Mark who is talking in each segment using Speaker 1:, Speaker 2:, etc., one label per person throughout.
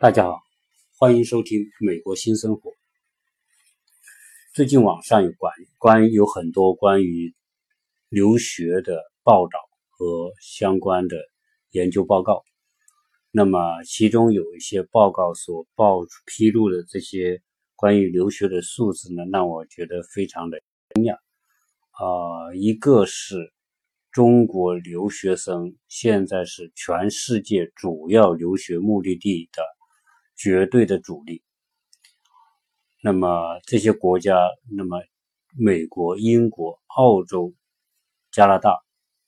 Speaker 1: 大家好，欢迎收听《美国新生活》。最近网上有关关有很多关于留学的报道和相关的研究报告。那么，其中有一些报告所报披露的这些关于留学的数字呢，让我觉得非常的惊讶。啊，一个是中国留学生现在是全世界主要留学目的地的。绝对的主力。那么这些国家，那么美国、英国、澳洲、加拿大、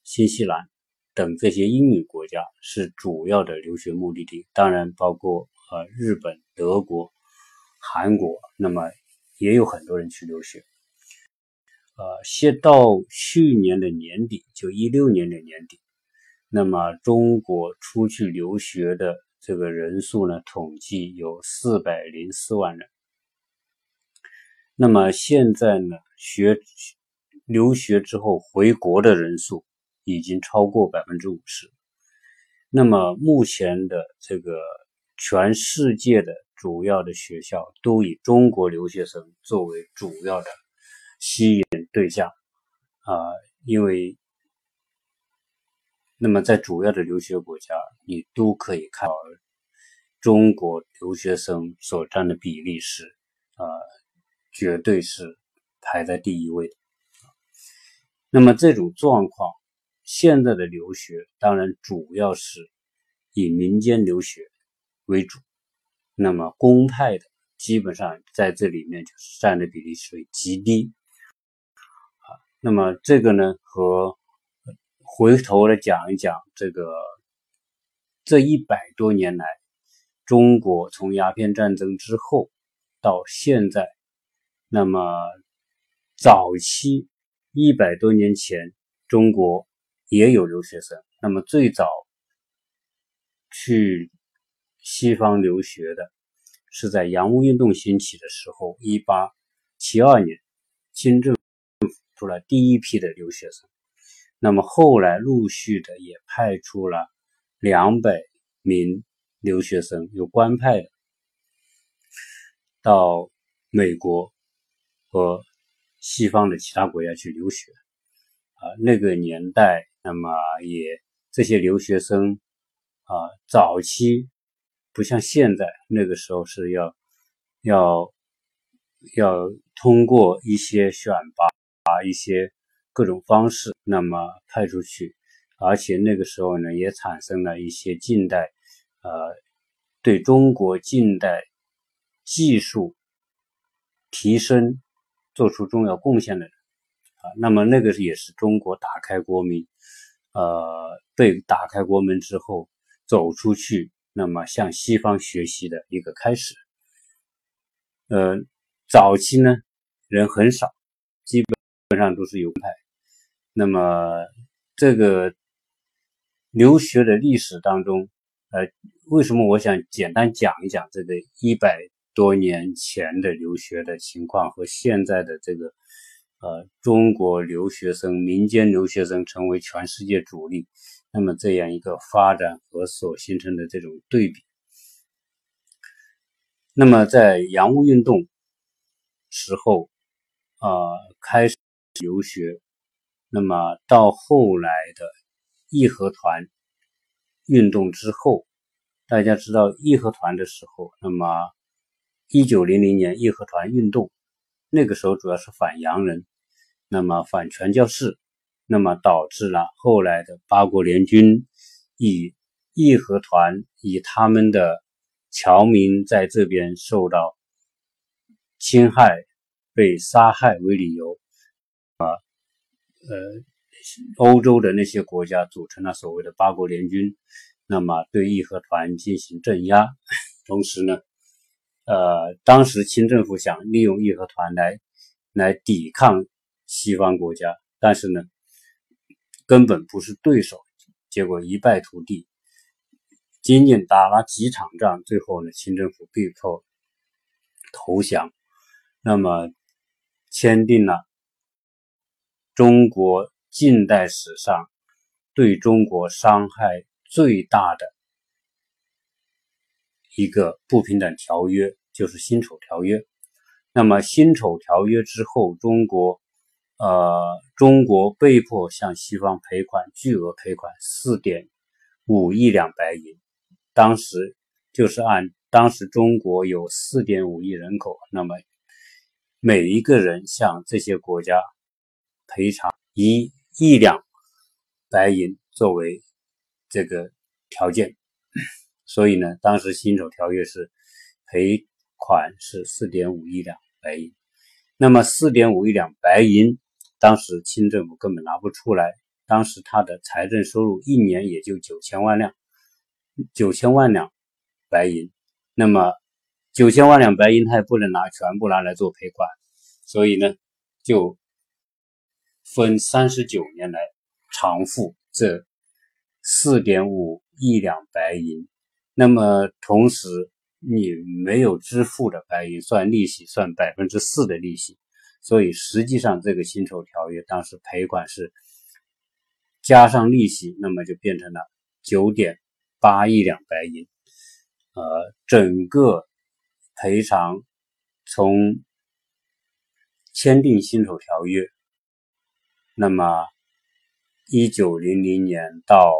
Speaker 1: 新西兰等这些英语国家是主要的留学目的地，当然包括呃日本、德国、韩国，那么也有很多人去留学。呃，先到去年的年底，就一六年的年底，那么中国出去留学的。这个人数呢，统计有四百零四万人。那么现在呢，学留学之后回国的人数已经超过百分之五十。那么目前的这个全世界的主要的学校都以中国留学生作为主要的吸引对象啊，因为。那么，在主要的留学国家，你都可以看到，中国留学生所占的比例是，呃，绝对是排在第一位的。那么，这种状况，现在的留学当然主要是以民间留学为主，那么公派的基本上在这里面就是占的比例属于极低。啊，那么这个呢和。回头来讲一讲这个这一百多年来，中国从鸦片战争之后到现在，那么早期一百多年前，中国也有留学生。那么最早去西方留学的，是在洋务运动兴起的时候，一八七二年，清政府出了第一批的留学生。那么后来陆续的也派出了两百名留学生，有官派的到美国和西方的其他国家去留学。啊，那个年代，那么也这些留学生啊，早期不像现在，那个时候是要要要通过一些选拔啊一些。各种方式，那么派出去，而且那个时候呢，也产生了一些近代，呃，对中国近代技术提升做出重要贡献的人，啊，那么那个也是中国打开国门，呃，被打开国门之后走出去，那么向西方学习的一个开始。呃，早期呢人很少，基本上都是犹派。那么，这个留学的历史当中，呃，为什么我想简单讲一讲这个一百多年前的留学的情况和现在的这个，呃，中国留学生、民间留学生成为全世界主力，那么这样一个发展和所形成的这种对比。那么在洋务运动时候，啊，开始留学。那么到后来的义和团运动之后，大家知道义和团的时候，那么一九零零年义和团运动，那个时候主要是反洋人，那么反传教士，那么导致了后来的八国联军以义和团以他们的侨民在这边受到侵害、被杀害为理由。呃，欧洲的那些国家组成了所谓的八国联军，那么对义和团进行镇压。同时呢，呃，当时清政府想利用义和团来来抵抗西方国家，但是呢，根本不是对手，结果一败涂地。仅仅打了几场仗，最后呢，清政府被迫投降，那么签订了。中国近代史上对中国伤害最大的一个不平等条约，就是辛丑条约。那么辛丑条约之后，中国，呃，中国被迫向西方赔款巨额赔款四点五亿两白银。当时就是按当时中国有四点五亿人口，那么每一个人向这些国家赔偿一亿两白银作为这个条件。所以呢，当时辛丑条约是赔款是四点五亿两白银。那么四点五亿两白银，当时清政府根本拿不出来。当时他的财政收入一年也就九千万两，九千万两白银。那么九千万两白银，他也不能拿全部拿来做赔款，所以呢，就分三十九年来偿付这四点五亿两白银。那么同时，你没有支付的白银算利息，算百分之四的利息，所以实际上这个辛丑条约当时赔款是加上利息，那么就变成了九点八亿两白银。呃，整个赔偿从签订辛丑条约，那么一九零零年到。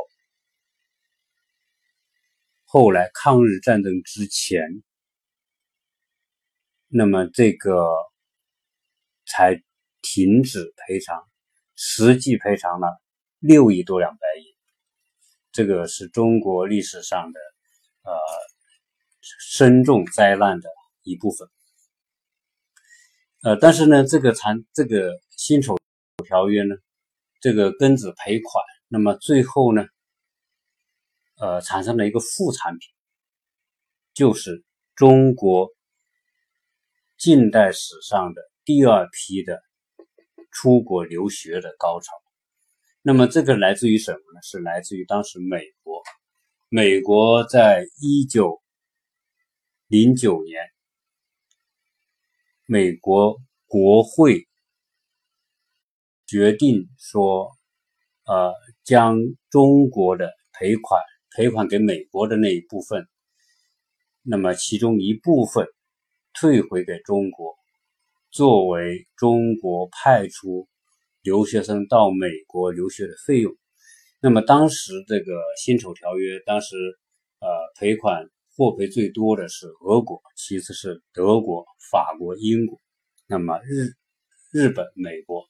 Speaker 1: 后来抗日战争之前，那么这个才停止赔偿，实际赔偿了六亿多两白银，这个是中国历史上的呃深重灾难的一部分。呃，但是呢，这个残这个辛丑条约呢，这个庚子赔款，那么最后呢？呃，产生了一个副产品，就是中国近代史上的第二批的出国留学的高潮。那么，这个来自于什么呢？是来自于当时美国。美国在一九零九年，美国国会决定说，呃，将中国的赔款。赔款给美国的那一部分，那么其中一部分退回给中国，作为中国派出留学生到美国留学的费用。那么当时这个辛丑条约，当时呃赔款获赔最多的是俄国，其次是德国、法国、英国，那么日日本、美国，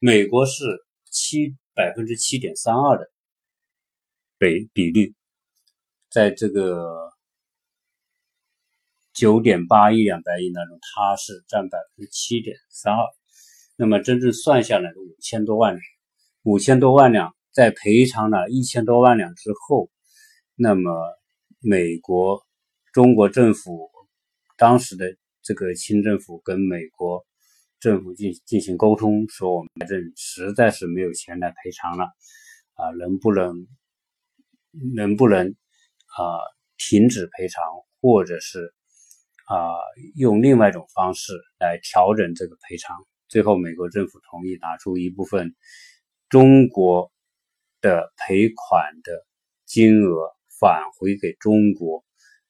Speaker 1: 美国是七百分之七点三二的。比比率，在这个九点八亿两白银当中，它是占百分之七点三二。那么真正算下来的五千多万两，五千多万两，在赔偿了一千多万两之后，那么美国中国政府当时的这个清政府跟美国政府进进行沟通，说我们这实在是没有钱来赔偿了，啊，能不能？能不能啊停止赔偿，或者是啊用另外一种方式来调整这个赔偿？最后，美国政府同意拿出一部分中国的赔款的金额返回给中国，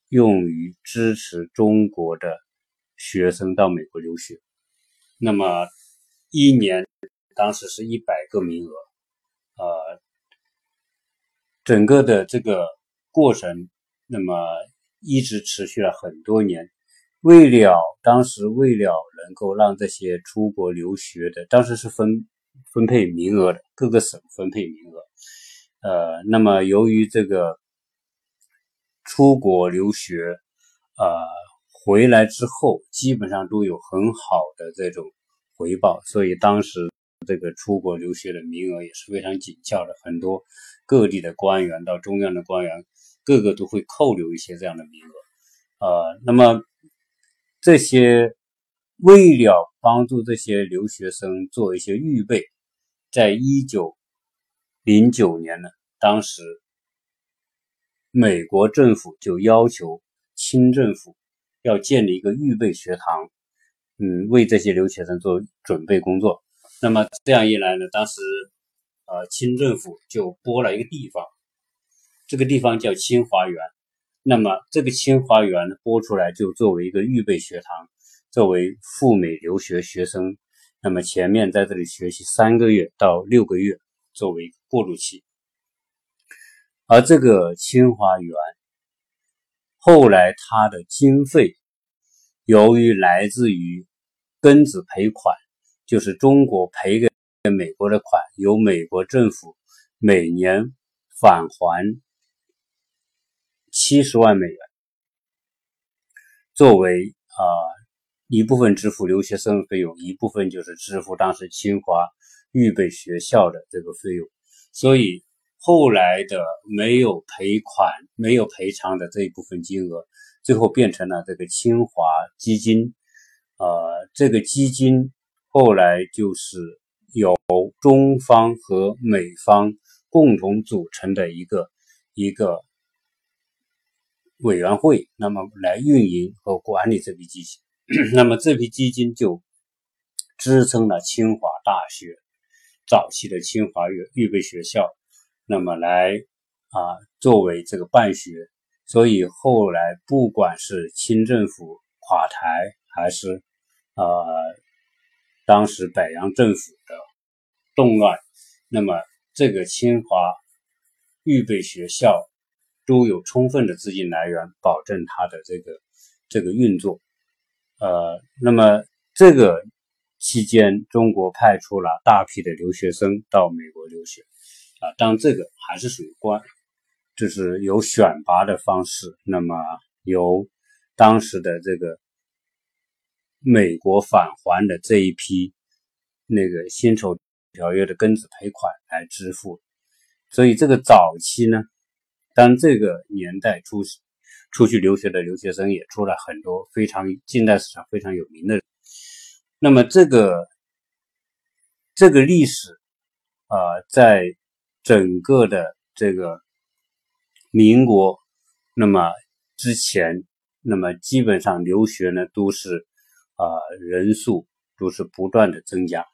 Speaker 1: 用于支持中国的学生到美国留学。那么一年当时是一百个名额，呃。整个的这个过程，那么一直持续了很多年。为了当时为了能够让这些出国留学的，当时是分分配名额的，各个省分配名额。呃，那么由于这个出国留学，呃，回来之后基本上都有很好的这种回报，所以当时这个出国留学的名额也是非常紧俏的，很多。各地的官员到中央的官员，个个都会扣留一些这样的名额，呃，那么这些为了帮助这些留学生做一些预备，在一九零九年呢，当时美国政府就要求清政府要建立一个预备学堂，嗯，为这些留学生做准备工作。那么这样一来呢，当时。呃，清政府就拨了一个地方，这个地方叫清华园。那么这个清华园呢，拨出来就作为一个预备学堂，作为赴美留学学生，那么前面在这里学习三个月到六个月，作为过渡期。而这个清华园后来它的经费，由于来自于庚子赔款，就是中国赔给美国的款，由美国政府每年返还。七十万美元，作为啊一部分支付留学生费用，一部分就是支付当时清华预备学校的这个费用，所以后来的没有赔款、没有赔偿的这一部分金额，最后变成了这个清华基金。呃，这个基金后来就是由中方和美方共同组成的一个一个。委员会，那么来运营和管理这笔基金，那么这批基金就支撑了清华大学早期的清华预预备学校，那么来啊作为这个办学，所以后来不管是清政府垮台，还是呃当时北洋政府的动乱，那么这个清华预备学校。都有充分的资金来源，保证它的这个这个运作。呃，那么这个期间，中国派出了大批的留学生到美国留学。啊，当然这个还是属于官，就是有选拔的方式。那么由当时的这个美国返还的这一批那个辛丑条约的庚子赔款来支付。所以这个早期呢。当这个年代出出去留学的留学生也出了很多非常近代史上非常有名的人。那么这个这个历史啊，在整个的这个民国那么之前，那么基本上留学呢都是啊人数都是不断的增加，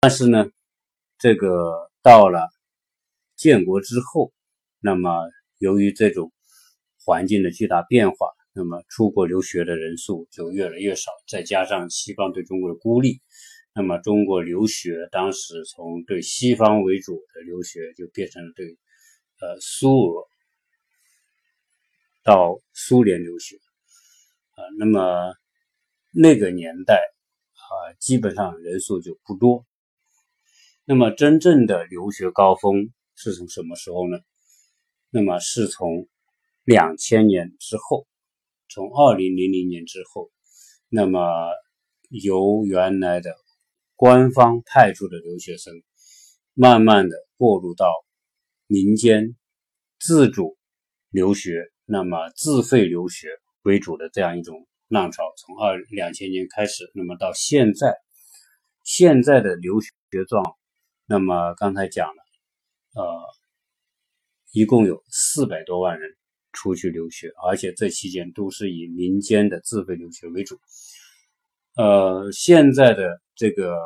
Speaker 1: 但是呢，这个到了建国之后。那么，由于这种环境的巨大变化，那么出国留学的人数就越来越少。再加上西方对中国的孤立，那么中国留学当时从对西方为主的留学，就变成了对呃苏俄到苏联留学啊。那么那个年代啊，基本上人数就不多。那么真正的留学高峰是从什么时候呢？那么是从两千年之后，从二零零零年之后，那么由原来的官方派出的留学生，慢慢的过渡到民间自主留学，那么自费留学为主的这样一种浪潮，从二两千年开始，那么到现在，现在的留学状，那么刚才讲了，呃。一共有四百多万人出去留学，而且这期间都是以民间的自费留学为主。呃，现在的这个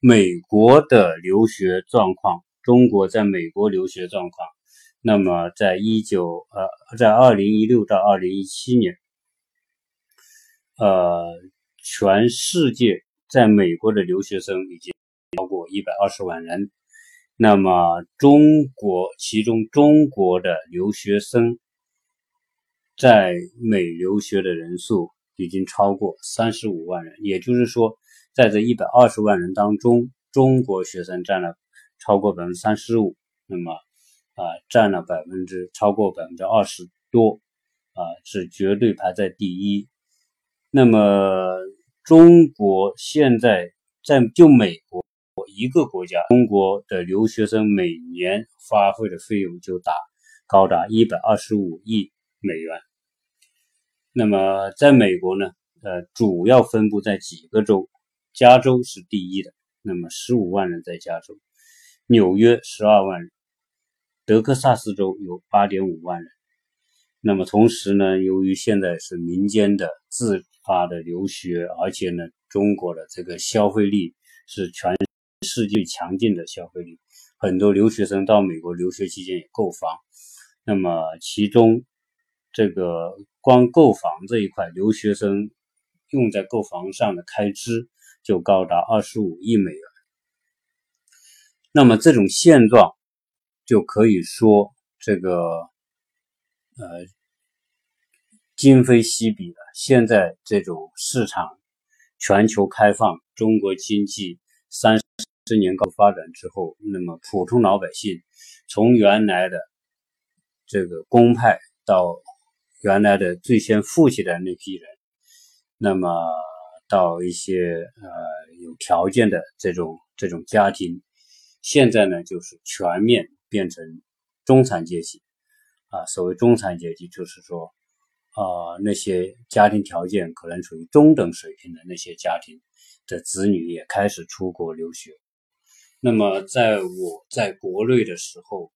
Speaker 1: 美国的留学状况，中国在美国留学状况，那么在一九呃，在二零一六到二零一七年，呃，全世界在美国的留学生已经超过一百二十万人。那么，中国其中中国的留学生在美留学的人数已经超过三十五万人，也就是说，在这一百二十万人当中，中国学生占了超过百分之三十五，那么啊，占了百分之超过百分之二十多，啊，是绝对排在第一。那么，中国现在在就美国。一个国家，中国的留学生每年花费的费用就达高达一百二十五亿美元。那么，在美国呢，呃，主要分布在几个州，加州是第一的，那么十五万人在加州，纽约十二万人，德克萨斯州有八点五万人。那么同时呢，由于现在是民间的自发的留学，而且呢，中国的这个消费力是全。世界强劲的消费力，很多留学生到美国留学期间也购房。那么其中这个光购房这一块，留学生用在购房上的开支就高达二十五亿美元。那么这种现状就可以说这个呃今非昔比了。现在这种市场全球开放，中国经济三十年高发展之后，那么普通老百姓从原来的这个公派到原来的最先富起来那批人，那么到一些呃有条件的这种这种家庭，现在呢就是全面变成中产阶级啊。所谓中产阶级，就是说啊那些家庭条件可能处于中等水平的那些家庭的子女也开始出国留学。那么在我在国内的时候。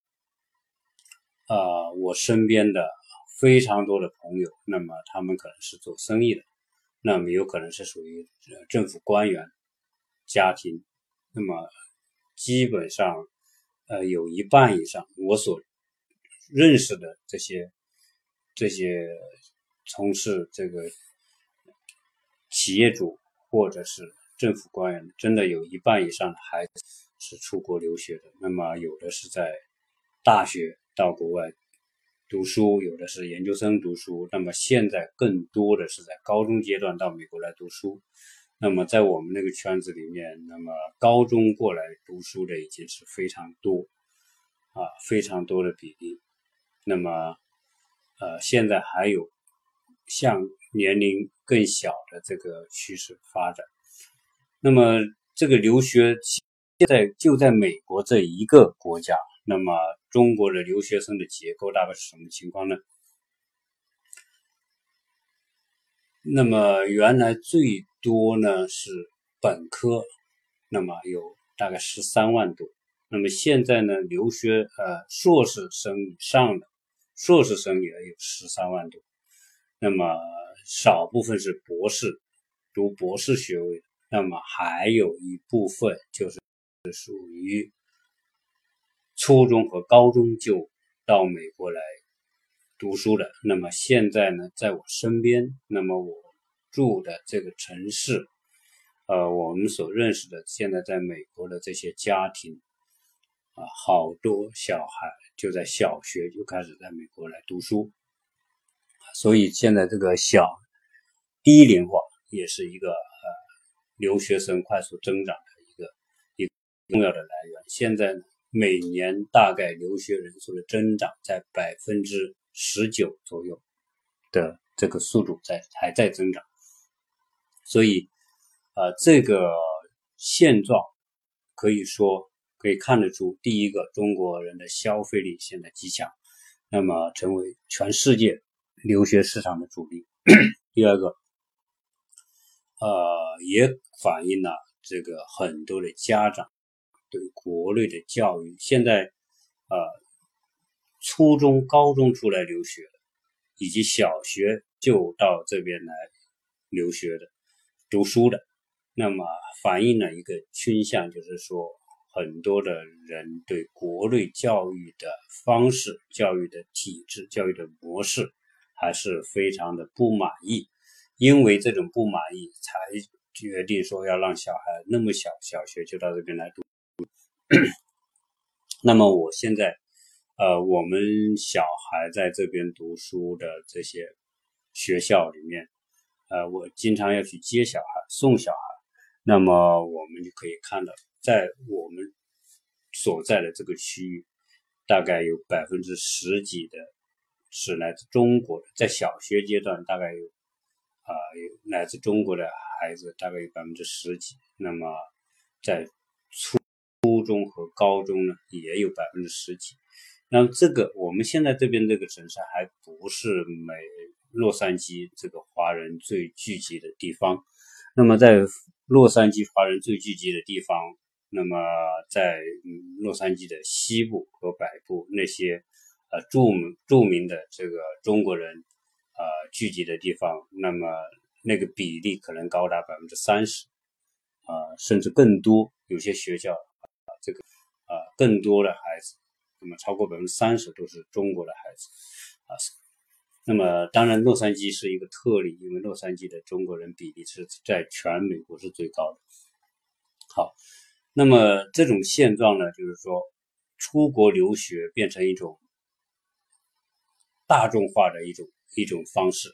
Speaker 1: 啊，我身边的非常多的朋友，那么他们可能是做生意的，那么有可能是属于政府官员家庭，那么基本上，呃，有一半以上我所认识的这些这些从事这个企业主或者是政府官员，真的有一半以上的孩子是出国留学的，那么有的是在大学。到国外读书，有的是研究生读书，那么现在更多的是在高中阶段到美国来读书。那么在我们那个圈子里面，那么高中过来读书的已经是非常多啊，非常多的比例。那么呃，现在还有向年龄更小的这个趋势发展。那么这个留学现在就在美国这一个国家。那么中国的留学生的结构大概是什么情况呢？那么原来最多呢是本科，那么有大概十三万多。那么现在呢，留学呃硕士生以上的硕士生也有十三万多。那么少部分是博士，读博士学位，那么还有一部分就是属于。初中和高中就到美国来读书的，那么现在呢，在我身边，那么我住的这个城市，呃，我们所认识的现在在美国的这些家庭，啊，好多小孩就在小学就开始在美国来读书，所以现在这个小低龄化也是一个呃留学生快速增长的一个一重要的来源。现在呢。每年大概留学人数的增长在百分之十九左右的这个速度在还在增长，所以啊，这个现状可以说可以看得出，第一个中国人的消费力现在极强，那么成为全世界留学市场的主力。第二个，呃，也反映了这个很多的家长。对国内的教育，现在，呃，初中、高中出来留学的，以及小学就到这边来留学的、读书的，那么反映了一个倾向，就是说，很多的人对国内教育的方式、教育的体制、教育的模式，还是非常的不满意，因为这种不满意，才决定说要让小孩那么小小学就到这边来读。那么我现在，呃，我们小孩在这边读书的这些学校里面，呃，我经常要去接小孩、送小孩。那么我们就可以看到，在我们所在的这个区域，大概有百分之十几的是来自中国的，在小学阶段大概有啊有来自中国的孩子，大概有百分之十几。那么在中和高中呢，也有百分之十几。那么这个我们现在这边这个城市还不是美洛杉矶这个华人最聚集的地方。那么在洛杉矶华人最聚集的地方，那么在洛杉矶的西部和北部那些呃著名著名的这个中国人呃聚集的地方，那么那个比例可能高达百分之三十啊，甚至更多。有些学校。这个啊，更多的孩子那么超过百分之三十都是中国的孩子啊。那么当然，洛杉矶是一个特例，因为洛杉矶的中国人比例是在全美国是最高的。好，那么这种现状呢，就是说出国留学变成一种大众化的一种一种方式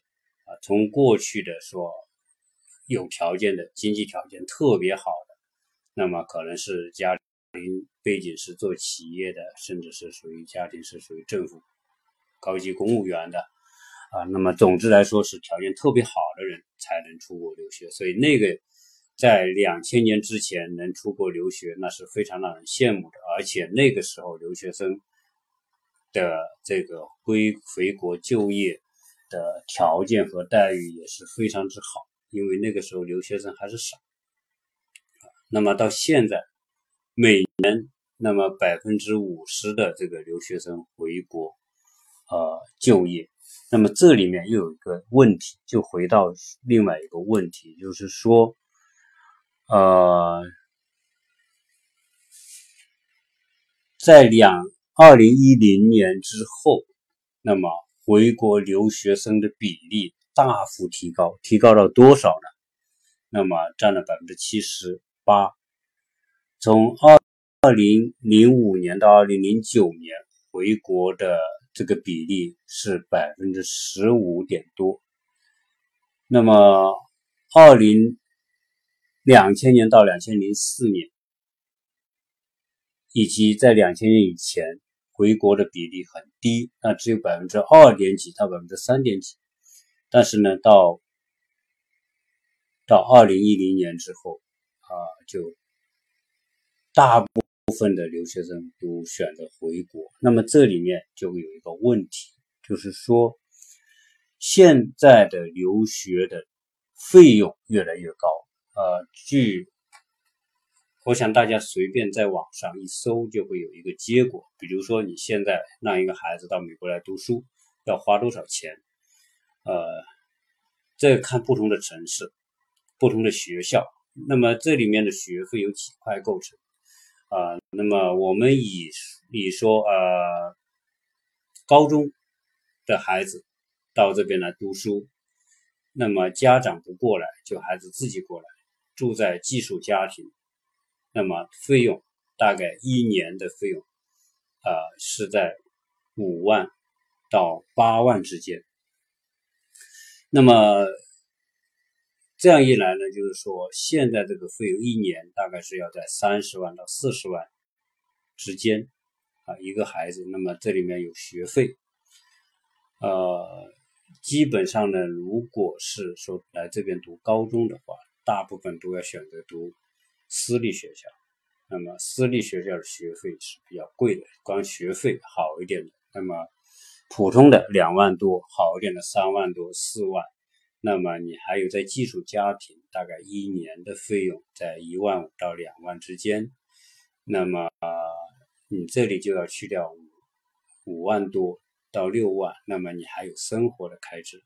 Speaker 1: 啊，从过去的说有条件的经济条件特别好的，那么可能是家里。您背景是做企业的，甚至是属于家庭是属于政府高级公务员的啊。那么总之来说，是条件特别好的人才能出国留学。所以那个在两千年之前能出国留学，那是非常让人羡慕的。而且那个时候留学生的这个归回国就业的条件和待遇也是非常之好，因为那个时候留学生还是少。那么到现在。每年，那么百分之五十的这个留学生回国，呃，就业。那么这里面又有一个问题，就回到另外一个问题，就是说，呃，在两二零一零年之后，那么回国留学生的比例大幅提高，提高到多少呢？那么占了百分之七十八。从二二零零五年到二零零九年，回国的这个比例是百分之十五点多。那么，二零两千年到两千零四年，以及在两千年以前，回国的比例很低，那只有百分之二点几到百分之三点几。但是呢，到到二零一零年之后，啊，就。大部分的留学生都选择回国，那么这里面就会有一个问题，就是说现在的留学的费用越来越高。呃，据我想大家随便在网上一搜，就会有一个结果。比如说你现在让一个孩子到美国来读书，要花多少钱？呃，这看不同的城市、不同的学校，那么这里面的学费有几块构成？啊，那么我们以以说呃，高中的孩子到这边来读书，那么家长不过来，就孩子自己过来，住在寄宿家庭，那么费用大概一年的费用，呃，是在五万到八万之间，那么。这样一来呢，就是说现在这个费用一年大概是要在三十万到四十万之间啊，一个孩子。那么这里面有学费，呃，基本上呢，如果是说来这边读高中的话，大部分都要选择读私立学校。那么私立学校的学费是比较贵的，光学费好一点的，那么普通的两万多，好一点的三万多、四万。那么你还有在寄宿家庭，大概一年的费用在一万五到两万之间。那么你这里就要去掉五五万多到六万。那么你还有生活的开支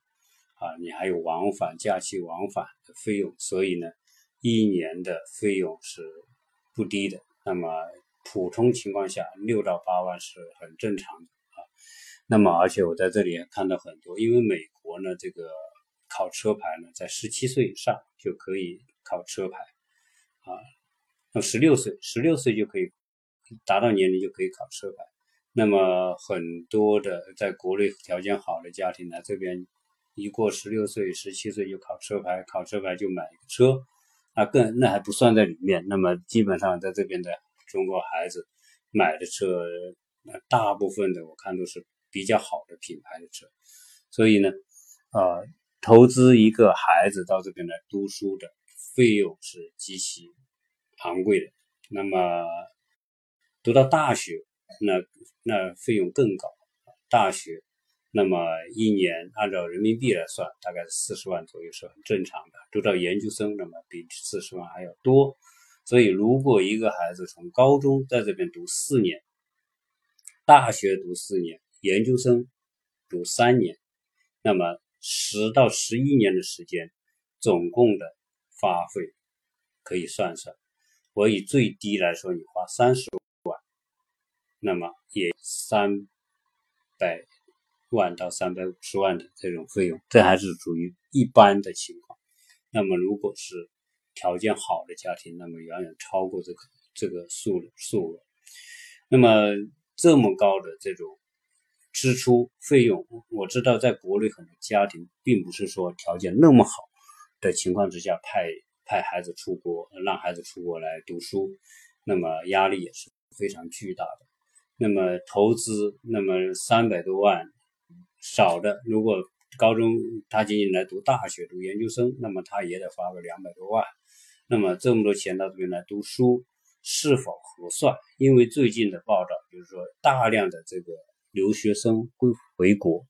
Speaker 1: 啊，你还有往返假期往返的费用。所以呢，一年的费用是不低的。那么普通情况下，六到八万是很正常的啊。那么而且我在这里也看到很多，因为美国呢这个。考车牌呢，在十七岁以上就可以考车牌，啊，那十六岁，十六岁就可以达到年龄就可以考车牌。那么很多的在国内条件好的家庭来这边，一过十六岁、十七岁就考车牌，考车牌就买一个车，那更那还不算在里面。那么基本上在这边的中国孩子买的车，那大部分的我看都是比较好的品牌的车，所以呢，啊。投资一个孩子到这边来读书的费用是极其昂贵的。那么读到大学，那那费用更高。大学，那么一年按照人民币来算，大概是四十万左右是很正常的。读到研究生，那么比四十万还要多。所以，如果一个孩子从高中在这边读四年，大学读四年，研究生读三年，那么。十到十一年的时间，总共的花费可以算算。我以最低来说，你花三十万，那么也三百万到三百五十万的这种费用，这还是属于一般的情况。那么如果是条件好的家庭，那么远远超过这个这个数数额。那么这么高的这种支出费用，我知道在国内很多家庭并不是说条件那么好的情况之下派派孩子出国，让孩子出国来读书，那么压力也是非常巨大的。那么投资，那么三百多万少的，如果高中他仅仅来读大学、读研究生，那么他也得花个两百多万。那么这么多钱到这边来读书是否合算？因为最近的报道就是说，大量的这个留学生归回国，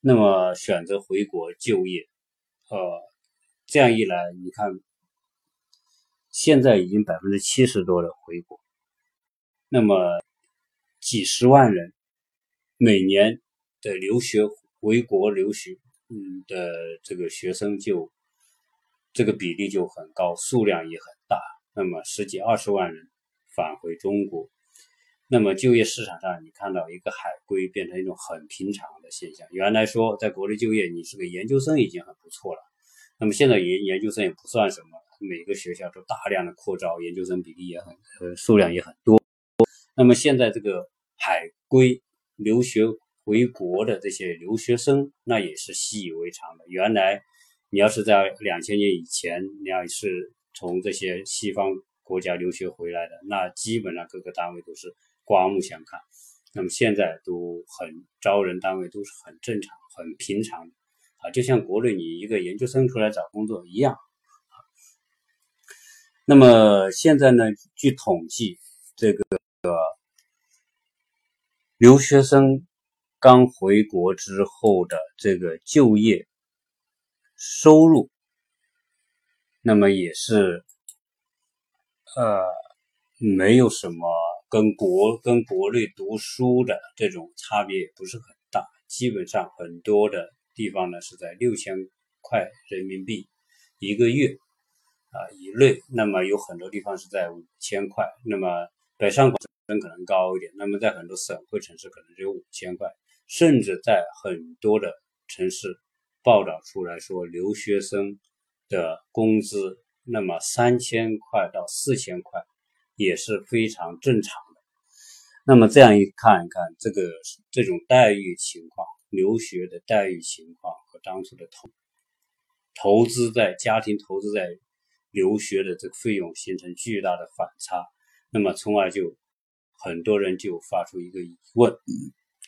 Speaker 1: 那么选择回国就业，呃，这样一来，你看，现在已经百分之七十多的回国，那么几十万人每年的留学回国留学，嗯的这个学生就。这个比例就很高，数量也很大。那么十几二十万人返回中国，那么就业市场上，你看到一个海归变成一种很平常的现象。原来说在国内就业，你是个研究生已经很不错了。那么现在研研究生也不算什么，每个学校都大量的扩招，研究生比例也很呃数量也很多。那么现在这个海归留学回国的这些留学生，那也是习以为常的。原来。你要是在两千年以前，你要是从这些西方国家留学回来的，那基本上各个单位都是刮目相看。那么现在都很招人单位都是很正常、很平常啊，就像国内你一个研究生出来找工作一样。那么现在呢，据统计，这个留学生刚回国之后的这个就业。收入，那么也是，呃，没有什么跟国跟国内读书的这种差别也不是很大，基本上很多的地方呢是在六千块人民币一个月啊以内，那么有很多地方是在五千块，那么北上广深可能高一点，那么在很多省会城市可能只有五千块，甚至在很多的城市。报道出来说，留学生的工资那么三千块到四千块也是非常正常的。那么这样一看一看，这个这种待遇情况，留学的待遇情况和当初的投投资在家庭投资在留学的这个费用形成巨大的反差。那么从而就很多人就发出一个疑问，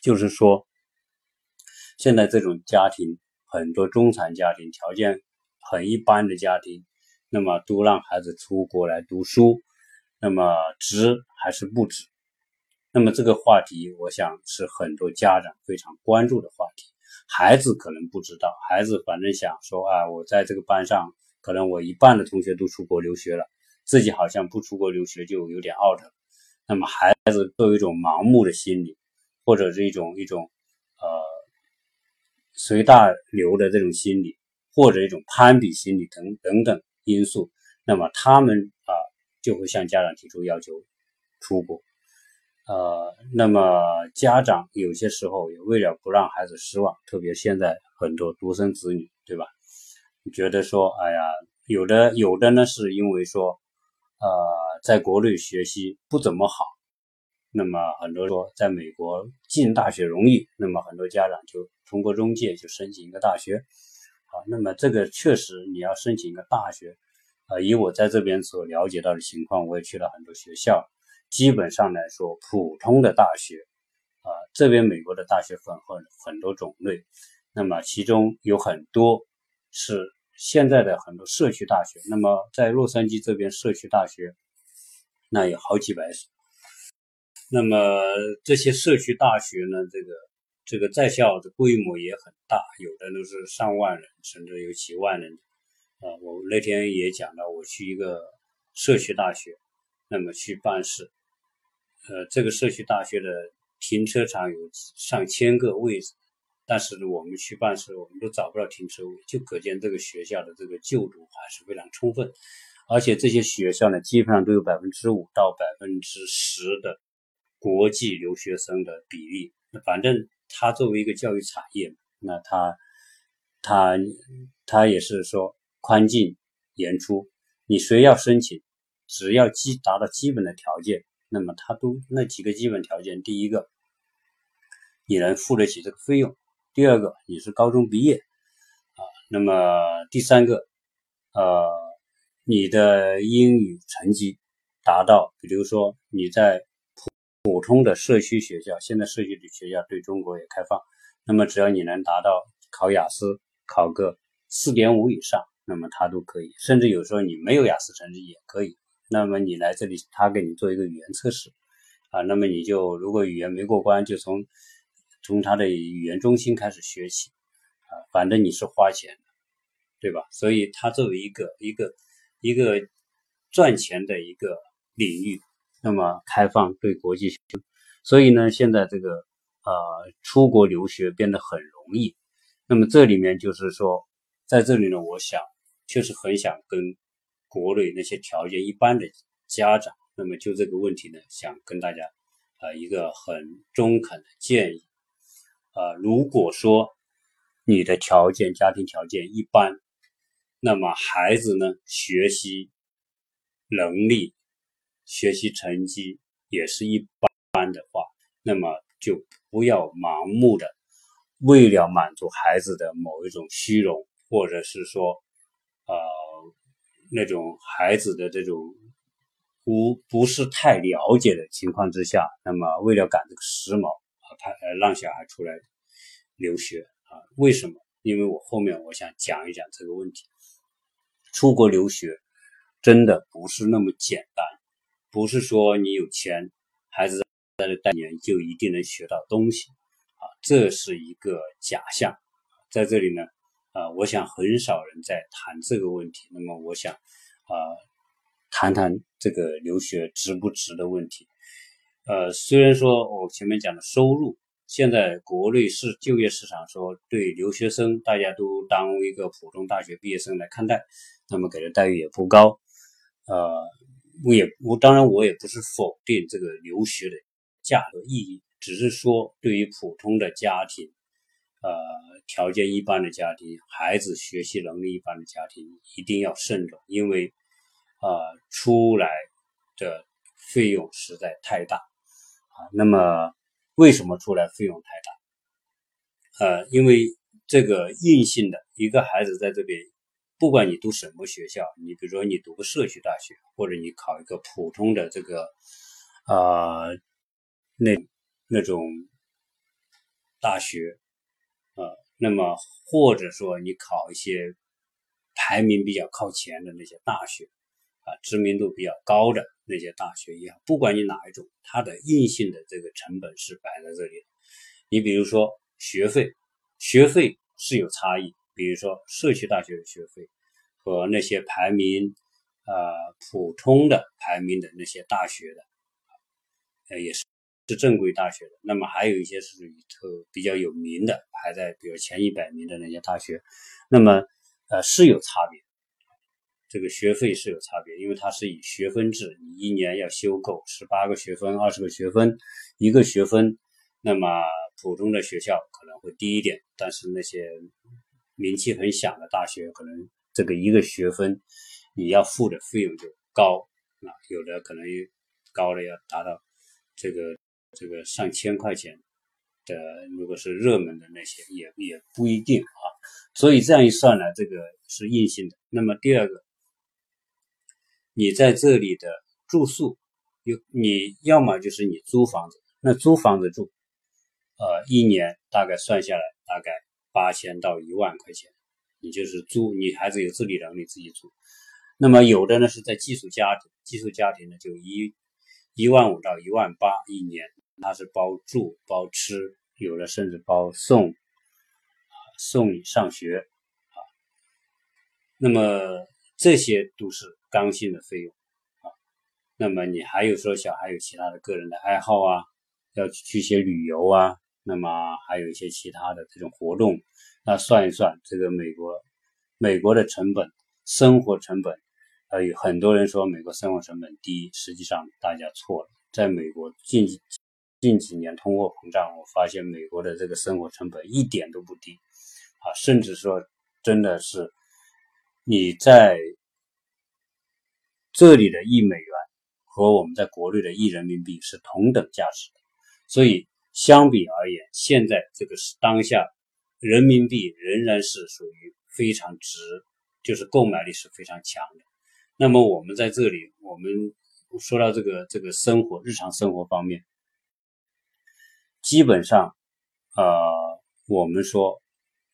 Speaker 1: 就是说现在这种家庭。很多中产家庭条件很一般的家庭，那么都让孩子出国来读书，那么值还是不值？那么这个话题，我想是很多家长非常关注的话题。孩子可能不知道，孩子反正想说啊，我在这个班上，可能我一半的同学都出国留学了，自己好像不出国留学就有点 out 了。那么孩子都有一种盲目的心理，或者是一种一种呃。随大流的这种心理，或者一种攀比心理等等等因素，那么他们啊就会向家长提出要求出国。呃，那么家长有些时候也为了不让孩子失望，特别现在很多独生子女，对吧？觉得说，哎呀，有的有的呢，是因为说，呃，在国内学习不怎么好。那么很多说在美国进大学容易，那么很多家长就通过中介就申请一个大学。好，那么这个确实你要申请一个大学，啊，以我在这边所了解到的情况，我也去了很多学校，基本上来说，普通的大学，啊，这边美国的大学分很很多种类，那么其中有很多是现在的很多社区大学，那么在洛杉矶这边社区大学，那有好几百所。那么这些社区大学呢，这个这个在校的规模也很大，有的都是上万人，甚至有几万人。啊，我那天也讲到，我去一个社区大学，那么去办事，呃，这个社区大学的停车场有上千个位置，但是呢我们去办事，我们都找不到停车位，就可见这个学校的这个就读还是非常充分，而且这些学校呢，基本上都有百分之五到百分之十的。国际留学生的比例。那反正它作为一个教育产业，那它它它也是说宽进严出，你谁要申请，只要基达到基本的条件，那么它都那几个基本条件，第一个你能付得起这个费用，第二个你是高中毕业啊，那么第三个呃你的英语成绩达到，比如说你在普普通的社区学校，现在社区的学校对中国也开放。那么只要你能达到考雅思考个四点五以上，那么他都可以。甚至有时候你没有雅思成绩也可以。那么你来这里，他给你做一个语言测试啊。那么你就如果语言没过关，就从从他的语言中心开始学习啊。反正你是花钱的，对吧？所以它作为一个一个一个赚钱的一个领域。那么开放对国际，所以呢，现在这个呃出国留学变得很容易。那么这里面就是说，在这里呢，我想确实很想跟国内那些条件一般的家长，那么就这个问题呢，想跟大家啊一个很中肯的建议啊，如果说你的条件家庭条件一般，那么孩子呢学习能力。学习成绩也是一般的话，那么就不要盲目的为了满足孩子的某一种虚荣，或者是说，呃，那种孩子的这种不不是太了解的情况之下，那么为了赶这个时髦啊，他呃让小孩出来留学啊？为什么？因为我后面我想讲一讲这个问题。出国留学真的不是那么简单。不是说你有钱，孩子在这待年就一定能学到东西啊，这是一个假象。在这里呢，啊，我想很少人在谈这个问题。那么，我想啊，谈谈这个留学值不值的问题。呃，虽然说我前面讲的收入，现在国内是就业市场说对留学生大家都当一个普通大学毕业生来看待，那么给的待遇也不高，呃。我也我当然我也不是否定这个留学的价格意义，只是说对于普通的家庭，呃条件一般的家庭，孩子学习能力一般的家庭，一定要慎重，因为啊出来的费用实在太大啊。那么为什么出来费用太大？呃，因为这个硬性的一个孩子在这边。不管你读什么学校，你比如说你读个社区大学，或者你考一个普通的这个，呃，那那种大学，那么或者说你考一些排名比较靠前的那些大学，啊，知名度比较高的那些大学也好，不管你哪一种，它的硬性的这个成本是摆在这里。你比如说学费，学费是有差异。比如说社区大学的学费和那些排名呃普通的排名的那些大学的，呃也是是正规大学的。那么还有一些是属于特比较有名的，排在比如前一百名的那些大学，那么呃是有差别，这个学费是有差别，因为它是以学分制，你一年要修够十八个学分、二十个学分，一个学分，那么普通的学校可能会低一点，但是那些。名气很响的大学，可能这个一个学分你要付的费用就高啊，有的可能高的要达到这个这个上千块钱的，如果是热门的那些也也不一定啊。所以这样一算呢，这个是硬性的。那么第二个，你在这里的住宿，有你要么就是你租房子，那租房子住，呃，一年大概算下来大概。八千到一万块钱，你就是租，你孩子有自理能力自己租。那么有的呢是在寄宿家庭，寄宿家庭呢就一一万五到一万八一年，它是包住包吃，有的甚至包送啊送你上学啊。那么这些都是刚性的费用啊。那么你还有说小孩有其他的个人的爱好啊，要去些旅游啊。那么还有一些其他的这种活动，那算一算，这个美国美国的成本，生活成本，呃，有很多人说美国生活成本低，实际上大家错了，在美国近近几年通货膨胀，我发现美国的这个生活成本一点都不低啊，甚至说真的是你在这里的一美元和我们在国内的一人民币是同等价值的，所以相比而言，现在这个是当下人民币仍然是属于非常值，就是购买力是非常强的。那么我们在这里，我们说到这个这个生活日常生活方面。基本上，呃，我们说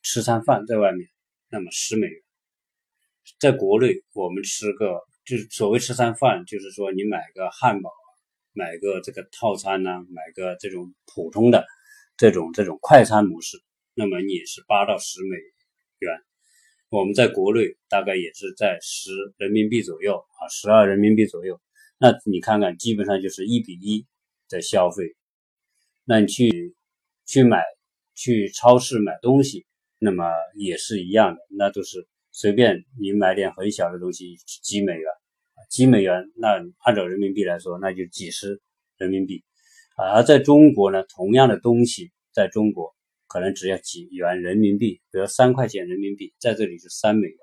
Speaker 1: 吃餐饭在外面，那么十美元，在国内我们吃个就是所谓吃餐饭，就是说你买个汉堡，买个这个套餐呢，买个这种普通的这种这种快餐模式，那么你也是八到十美元。我们在国内大概也是在十人民币左右啊，十二人民币左右。那你看看，基本上就是一比一的消费。那你去去买去超市买东西，那么也是一样的，那都是随便你买点很小的东西几美元，几美元，那按照人民币来说，那就几十人民币。而在中国呢，同样的东西在中国可能只要几元人民币，比如三块钱人民币，在这里是三美元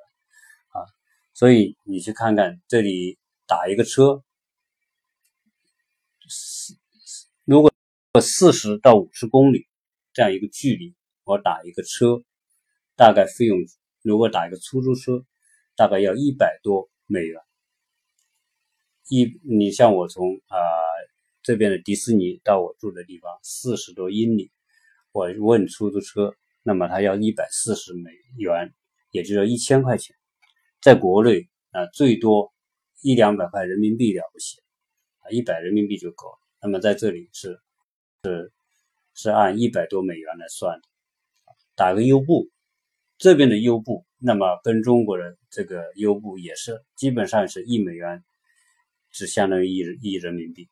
Speaker 1: 啊。所以你去看看这里打一个车，如果。四十到五十公里这样一个距离，我打一个车，大概费用如果打一个出租车，大概要一百多美元。一你像我从啊这边的迪士尼到我住的地方四十多英里，我问出租车，那么他要一百四十美元，也就是一千块钱。在国内啊，最多一两百块人民币了不起啊，一百人民币就够了。那么在这里是。是是按一百多美元来算的，打个优步，这边的优步，那么跟中国的这个优步也是基本上是一美元，只相当于一一人民币。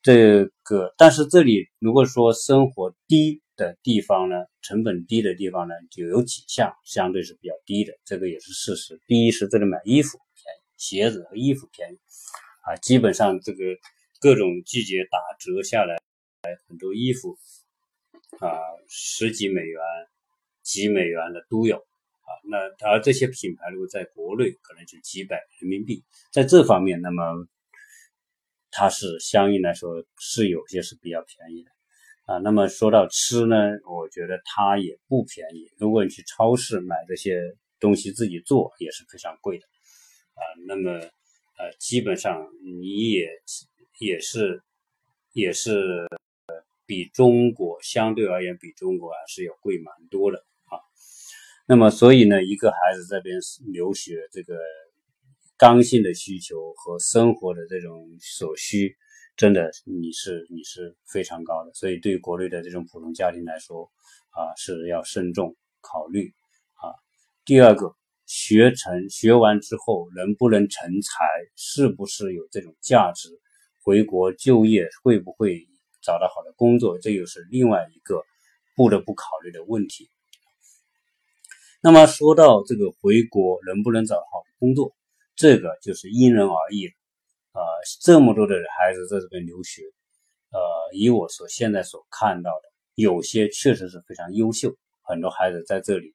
Speaker 1: 这个，但是这里如果说生活低的地方呢，成本低的地方呢，就有几项相对是比较低的，这个也是事实。第一是这里买衣服便宜，鞋子和衣服便宜啊，基本上这个各种季节打折下来。很多衣服啊，十几美元、几美元的都有啊。那而这些品牌如果在国内，可能就几百人民币。在这方面，那么它是相应来说是有些是比较便宜的啊。那么说到吃呢，我觉得它也不便宜。如果你去超市买这些东西自己做，也是非常贵的啊。那么呃，基本上你也也是也是。比中国相对而言，比中国还是要贵蛮多的啊。那么，所以呢，一个孩子这边留学，这个刚性的需求和生活的这种所需，真的你是你是非常高的。所以，对国内的这种普通家庭来说，啊，是要慎重考虑啊。第二个，学成学完之后能不能成才，是不是有这种价值？回国就业会不会？找到好的工作，这又是另外一个不得不考虑的问题。那么说到这个回国能不能找好的工作，这个就是因人而异了。呃，这么多的孩子在这边留学，呃，以我所现在所看到的，有些确实是非常优秀，很多孩子在这里，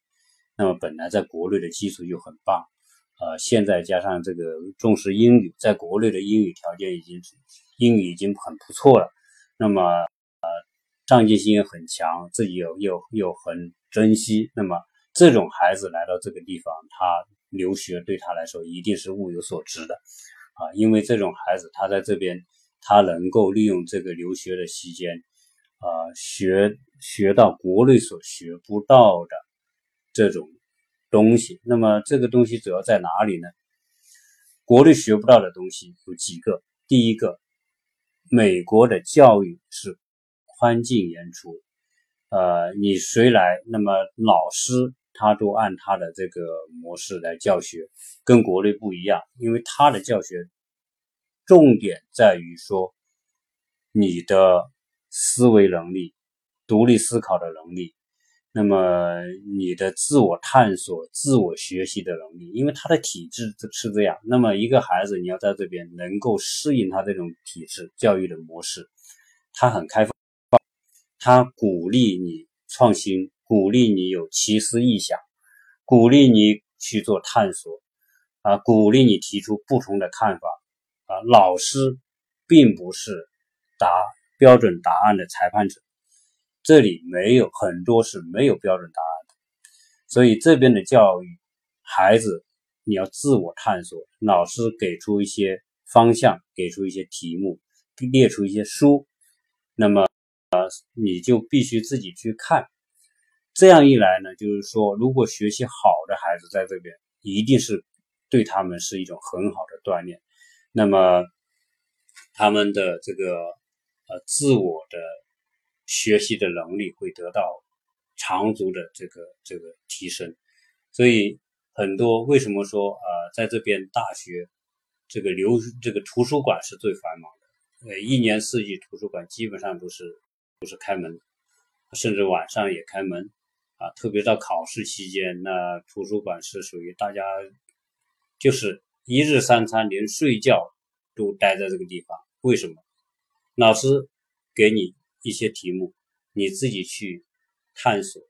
Speaker 1: 那么本来在国内的基础就很棒，呃，现在加上这个重视英语，在国内的英语条件已经英语已经很不错了。那么，呃，上进心也很强，自己又又又很珍惜。那么，这种孩子来到这个地方，他留学对他来说一定是物有所值的，啊，因为这种孩子他在这边，他能够利用这个留学的期间，啊，学学到国内所学不到的这种东西。那么，这个东西主要在哪里呢？国内学不到的东西有几个，第一个。美国的教育是宽进严出，呃，你谁来，那么老师他都按他的这个模式来教学，跟国内不一样，因为他的教学重点在于说你的思维能力、独立思考的能力。那么你的自我探索、自我学习的能力，因为他的体质是这样。那么一个孩子，你要在这边能够适应他这种体制教育的模式，他很开放，他鼓励你创新，鼓励你有奇思异想，鼓励你去做探索，啊，鼓励你提出不同的看法，啊，老师并不是答标准答案的裁判者，这里没有很多是没有标准答案的，所以这边的教育，孩子你要自我探索，老师给出一些方向，给出一些题目。列出一些书，那么呃，你就必须自己去看。这样一来呢，就是说，如果学习好的孩子在这边，一定是对他们是一种很好的锻炼。那么他们的这个呃自我的学习的能力会得到长足的这个这个提升。所以很多为什么说呃在这边大学这个留这个图书馆是最繁忙的。呃，一年四季图书馆基本上都是都是开门，甚至晚上也开门啊。特别到考试期间，那图书馆是属于大家就是一日三餐，连睡觉都待在这个地方。为什么？老师给你一些题目，你自己去探索，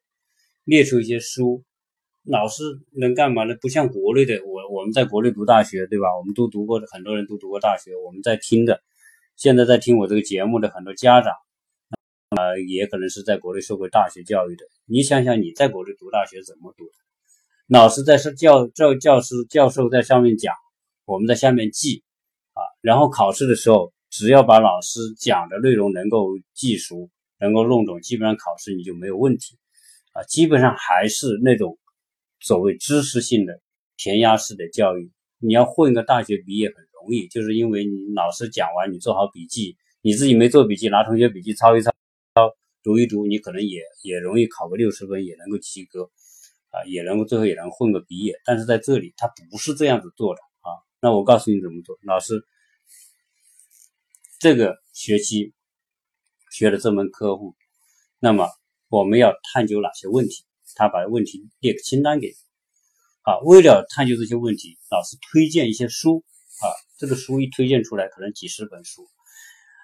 Speaker 1: 列出一些书。老师能干嘛呢？不像国内的，我我们在国内读大学，对吧？我们都读过，很多人都读过大学，我们在听的。现在在听我这个节目的很多家长，啊，也可能是在国内受过大学教育的。你想想，你在国内读大学怎么读的？老师在上教教教师教授在上面讲，我们在下面记，啊，然后考试的时候，只要把老师讲的内容能够记熟，能够弄懂，基本上考试你就没有问题，啊，基本上还是那种所谓知识性的填鸭式的教育。你要混个大学毕业很。容易，就是因为你老师讲完，你做好笔记，你自己没做笔记，拿同学笔记抄一抄，读一读，你可能也也容易考个六十分，也能够及格，啊，也能够最后也能混个毕业。但是在这里，他不是这样子做的啊。那我告诉你怎么做，老师这个学期学的这门科目，那么我们要探究哪些问题？他把问题列个清单给你，啊，为了探究这些问题，老师推荐一些书。啊，这个书一推荐出来，可能几十本书。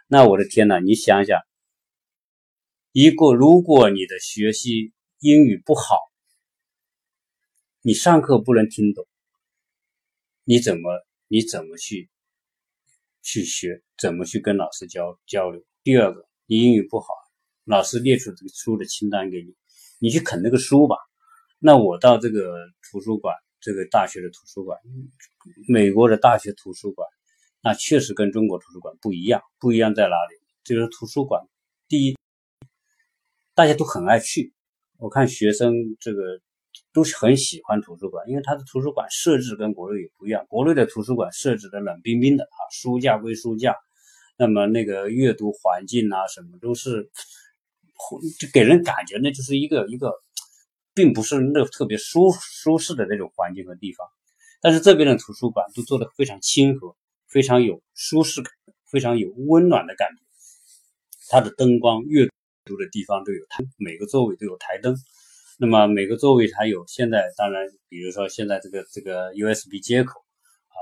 Speaker 1: 那我的天呐，你想想，一个如果你的学习英语不好，你上课不能听懂，你怎么你怎么去去学？怎么去跟老师交交流？第二个，你英语不好，老师列出这个书的清单给你，你去啃那个书吧。那我到这个图书馆。这个大学的图书馆，美国的大学图书馆，那确实跟中国图书馆不一样。不一样在哪里？就是图书馆，第一，大家都很爱去。我看学生这个都是很喜欢图书馆，因为它的图书馆设置跟国内也不一样。国内的图书馆设置的冷冰冰的啊，书架归书架，那么那个阅读环境啊什么都是，就给人感觉那就是一个一个。并不是那特别舒舒适的那种环境和地方，但是这边的图书馆都做的非常亲和，非常有舒适感，非常有温暖的感觉。它的灯光、阅读的地方都有台，每个座位都有台灯。那么每个座位它有现在，当然，比如说现在这个这个 USB 接口，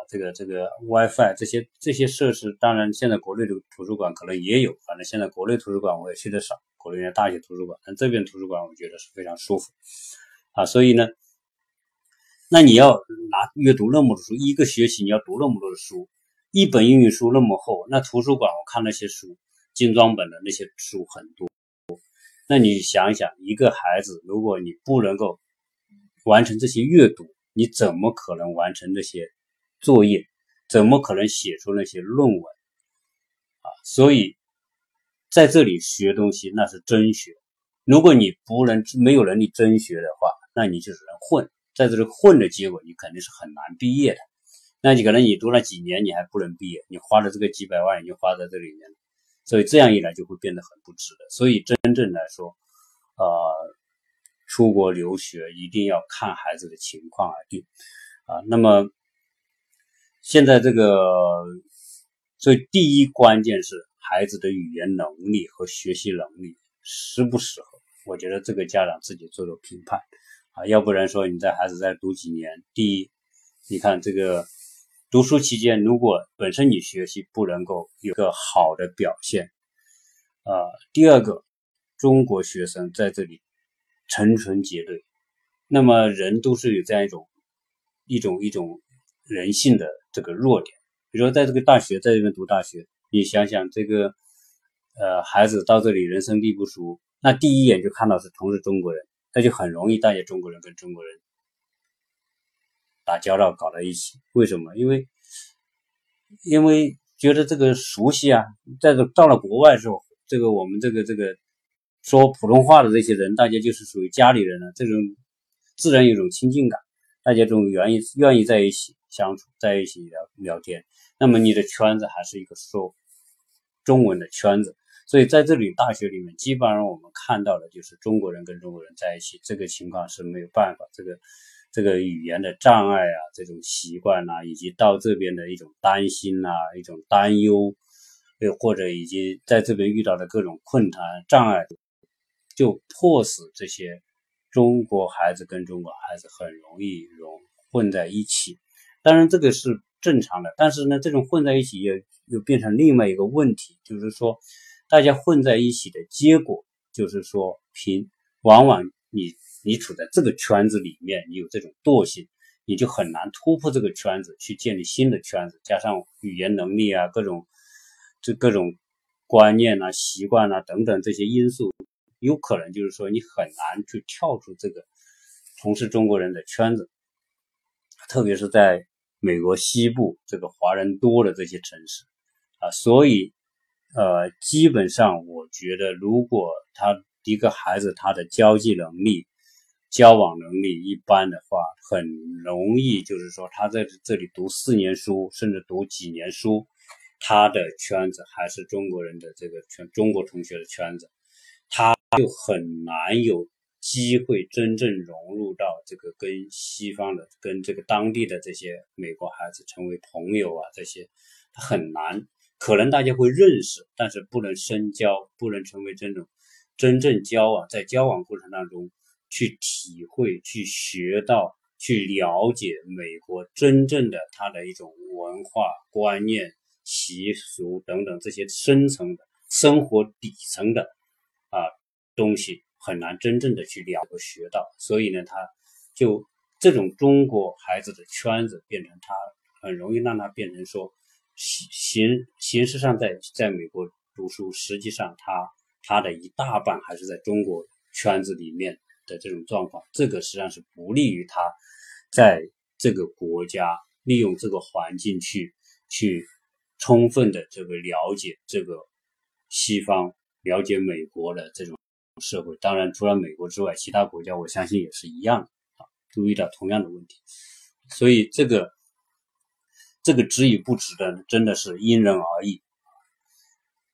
Speaker 1: 这个这个 WiFi 这些这些设施，当然现在国内的图书馆可能也有，反正现在国内图书馆我也去的少。国内的大学图书馆，但这边图书馆我觉得是非常舒服啊，所以呢，那你要拿阅读那么多书，一个学期你要读那么多的书，一本英语书那么厚，那图书馆我看那些书，精装本的那些书很多，那你想想，一个孩子如果你不能够完成这些阅读，你怎么可能完成这些作业？怎么可能写出那些论文啊？所以。在这里学东西那是真学，如果你不能没有能力真学的话，那你就只能混，在这里混的结果你肯定是很难毕业的。那你可能你读了几年你还不能毕业，你花了这个几百万已经花在这里面了，所以这样一来就会变得很不值得。所以真正来说，呃，出国留学一定要看孩子的情况而定啊。那么现在这个，所以第一关键是。孩子的语言能力和学习能力适不适合？我觉得这个家长自己做做评判啊，要不然说你在孩子再读几年，第一，你看这个读书期间，如果本身你学习不能够有个好的表现，啊，第二个，中国学生在这里成群结队，那么人都是有这样一种一种一种人性的这个弱点，比如说在这个大学在这边读大学，你想想这个呃孩子到这里人生地不熟，那第一眼就看到是同是中国人，那就很容易大家中国人跟中国人打交道搞到一起，为什么？因为因为觉得这个熟悉啊，在这到了国外之后。这个我们这个这个说普通话的这些人，大家就是属于家里人了，这种自然有种亲近感，大家这种愿意愿意在一起相处，在一起聊聊天。那么你的圈子还是一个说中文的圈子，所以在这里大学里面，基本上我们看到的就是中国人跟中国人在一起，这个情况是没有办法，这个这个语言的障碍啊，这种习惯呐，以及到这边的一种担心呐，一种担忧。又或者以及在这边遇到的各种困难障碍，就迫使这些中国孩子跟中国孩子很容易融混在一起。当然这个是正常的，但是呢，这种混在一起又又变成另外一个问题，就是说大家混在一起的结果，就是说平往往你你处在这个圈子里面，你有这种惰性，你就很难突破这个圈子去建立新的圈子，加上语言能力啊各种。这各种观念啊、习惯啊等等这些因素，有可能就是说你很难去跳出这个从事中国人的圈子，特别是在美国西部这个华人多的这些城市啊，所以呃，基本上我觉得，如果他一个孩子他的交际能力、交往能力一般的话，很容易就是说他在这里读四年书，甚至读几年书。他的圈子还是中国人的这个圈，中国同学的圈子，他就很难有机会真正融入到这个跟西方的、跟这个当地的这些美国孩子成为朋友啊，这些很难。可能大家会认识，但是不能深交，不能成为这种真正交往，在交往过程当中去体会、去学到、去了解美国真正的他的一种文化观念。习俗等等这些深层的生活底层的啊东西很难真正的去了和学到，所以呢，他就这种中国孩子的圈子变成他很容易让他变成说形形式上在在美国读书，实际上他他的一大半还是在中国圈子里面的这种状况，这个实际上是不利于他在这个国家利用这个环境去去。充分的这个了解这个西方，了解美国的这种社会，当然除了美国之外，其他国家我相信也是一样的啊，都遇到同样的问题。所以这个这个值与不值的，真的是因人而异。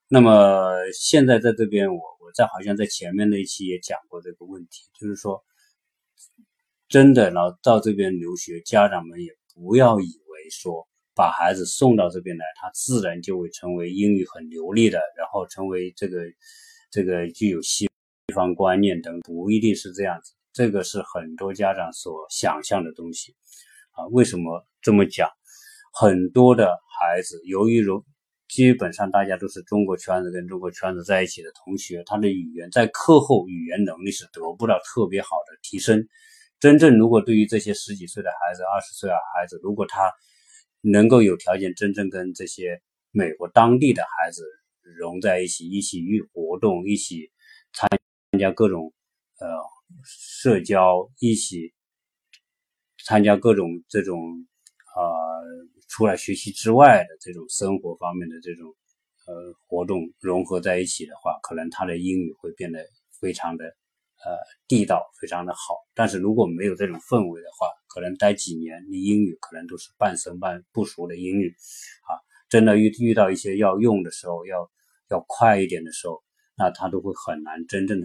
Speaker 1: 那么现在在这边，我我在好像在前面那一期也讲过这个问题，就是说，真的，然后到这边留学，家长们也不要以为说。把孩子送到这边来，他自然就会成为英语很流利的，然后成为这个这个具有西方观念等，不一定是这样子。这个是很多家长所想象的东西啊。为什么这么讲？很多的孩子由于如基本上大家都是中国圈子跟中国圈子在一起的同学，他的语言在课后语言能力是得不到特别好的提升。真正如果对于这些十几岁的孩子、二十岁的孩子，如果他能够有条件真正跟这些美国当地的孩子融在一起，一起去活动，一起参参加各种呃社交，一起参加各种这种呃除了学习之外的这种生活方面的这种呃活动融合在一起的话，可能他的英语会变得非常的。呃，地道非常的好，但是如果没有这种氛围的话，可能待几年，你英语可能都是半生半不熟的英语，啊，真的遇遇到一些要用的时候，要要快一点的时候，那他都会很难真正的